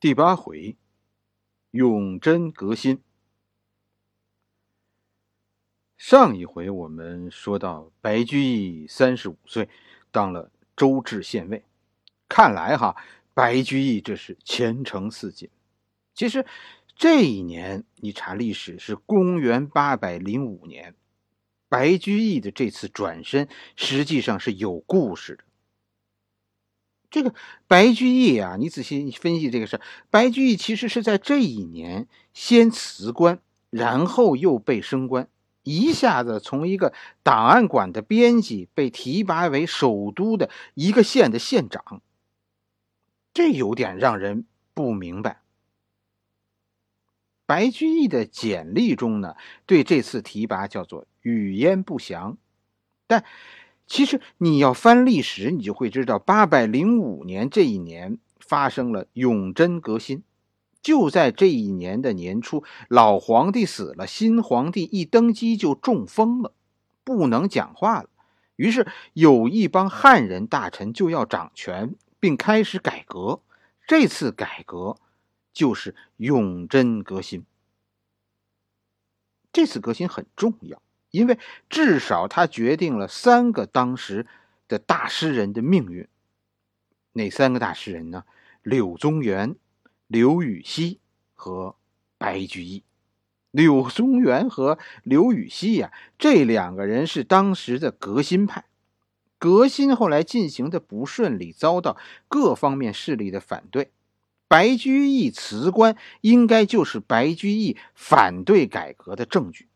第八回，永贞革新。上一回我们说到，白居易三十五岁，当了周至县尉。看来哈，白居易这是前程似锦。其实这一年，你查历史是公元八百零五年，白居易的这次转身实际上是有故事的。这个白居易啊，你仔细分析这个事儿，白居易其实是在这一年先辞官，然后又被升官，一下子从一个档案馆的编辑被提拔为首都的一个县的县长，这有点让人不明白。白居易的简历中呢，对这次提拔叫做语焉不详，但。其实你要翻历史，你就会知道，八百零五年这一年发生了永贞革新。就在这一年的年初，老皇帝死了，新皇帝一登基就中风了，不能讲话了。于是有一帮汉人大臣就要掌权，并开始改革。这次改革就是永贞革新。这次革新很重要。因为至少他决定了三个当时的大诗人的命运。哪三个大诗人呢？柳宗元、刘禹锡和白居易。柳宗元和刘禹锡呀，这两个人是当时的革新派。革新后来进行的不顺利，遭到各方面势力的反对。白居易辞官，应该就是白居易反对改革的证据。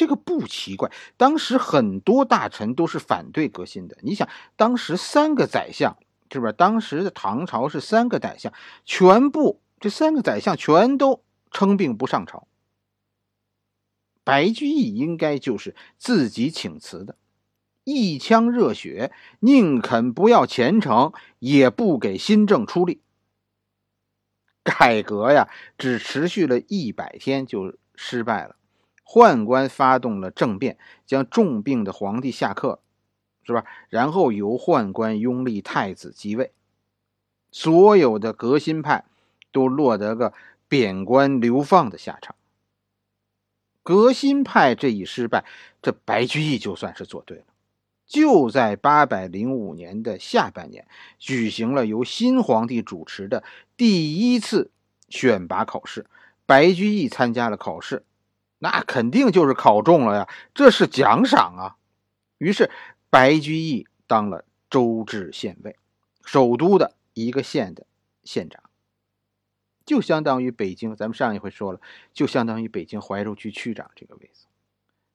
这个不奇怪，当时很多大臣都是反对革新的。你想，当时三个宰相，是不是？当时的唐朝是三个宰相，全部这三个宰相全都称病不上朝。白居易应该就是自己请辞的，一腔热血，宁肯不要前程，也不给新政出力。改革呀，只持续了一百天就失败了。宦官发动了政变，将重病的皇帝下课，是吧？然后由宦官拥立太子即位，所有的革新派都落得个贬官流放的下场。革新派这一失败，这白居易就算是做对了。就在八百零五年的下半年，举行了由新皇帝主持的第一次选拔考试，白居易参加了考试。那肯定就是考中了呀，这是奖赏啊。于是白居易当了周至县尉，首都的一个县的县长，就相当于北京。咱们上一回说了，就相当于北京怀柔区区长这个位置。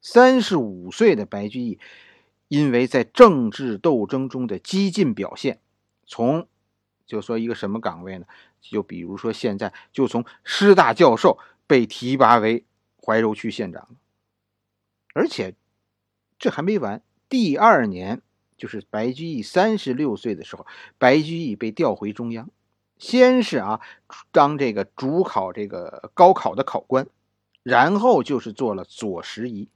三十五岁的白居易，因为在政治斗争中的激进表现，从就说一个什么岗位呢？就比如说现在，就从师大教授被提拔为。怀柔区县长，而且这还没完。第二年，就是白居易三十六岁的时候，白居易被调回中央，先是啊当这个主考这个高考的考官，然后就是做了左拾遗。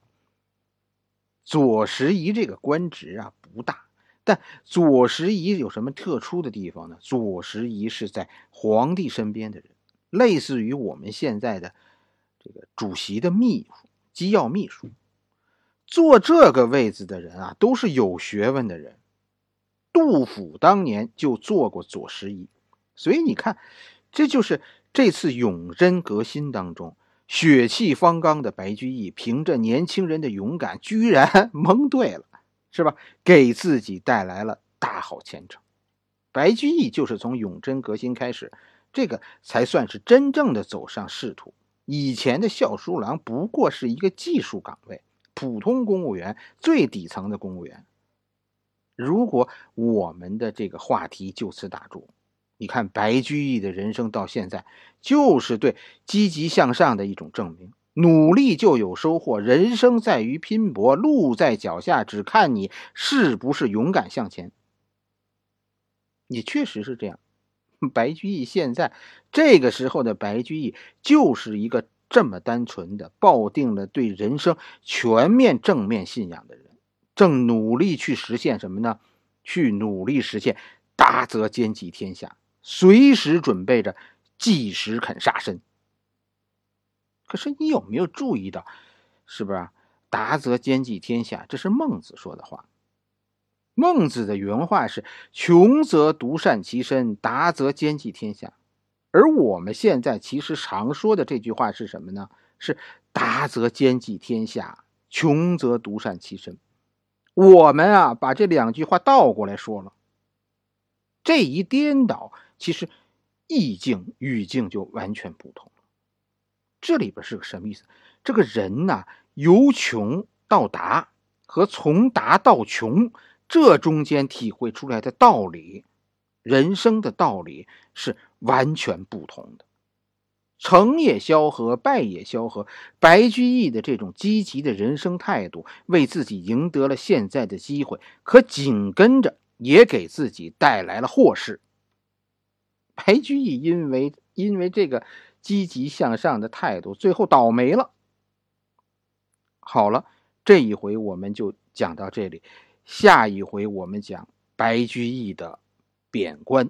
左拾遗这个官职啊不大，但左拾遗有什么特殊的地方呢？左拾遗是在皇帝身边的人，类似于我们现在的。这个主席的秘书、机要秘书，坐这个位子的人啊，都是有学问的人。杜甫当年就做过左拾遗，所以你看，这就是这次永贞革新当中血气方刚的白居易，凭着年轻人的勇敢，居然 蒙对了，是吧？给自己带来了大好前程。白居易就是从永贞革新开始，这个才算是真正的走上仕途。以前的校书郎不过是一个技术岗位，普通公务员，最底层的公务员。如果我们的这个话题就此打住，你看白居易的人生到现在，就是对积极向上的一种证明。努力就有收获，人生在于拼搏，路在脚下，只看你是不是勇敢向前。也确实是这样。白居易现在这个时候的白居易，就是一个这么单纯的、抱定了对人生全面正面信仰的人，正努力去实现什么呢？去努力实现达则兼济天下，随时准备着即时肯杀身。可是你有没有注意到，是不是？达则兼济天下，这是孟子说的话。孟子的原话是：“穷则独善其身，达则兼济天下。”而我们现在其实常说的这句话是什么呢？是“达则兼济天下，穷则独善其身。”我们啊，把这两句话倒过来说了。这一颠倒，其实意境语境就完全不同了。这里边是个什么意思？这个人呐，由穷到达和从达到穷，这中间体会出来的道理，人生的道理是完全不同的。成也萧何，败也萧何。白居易的这种积极的人生态度，为自己赢得了现在的机会，可紧跟着也给自己带来了祸事。白居易因为因为这个积极向上的态度，最后倒霉了。好了，这一回我们就讲到这里，下一回我们讲白居易的贬官。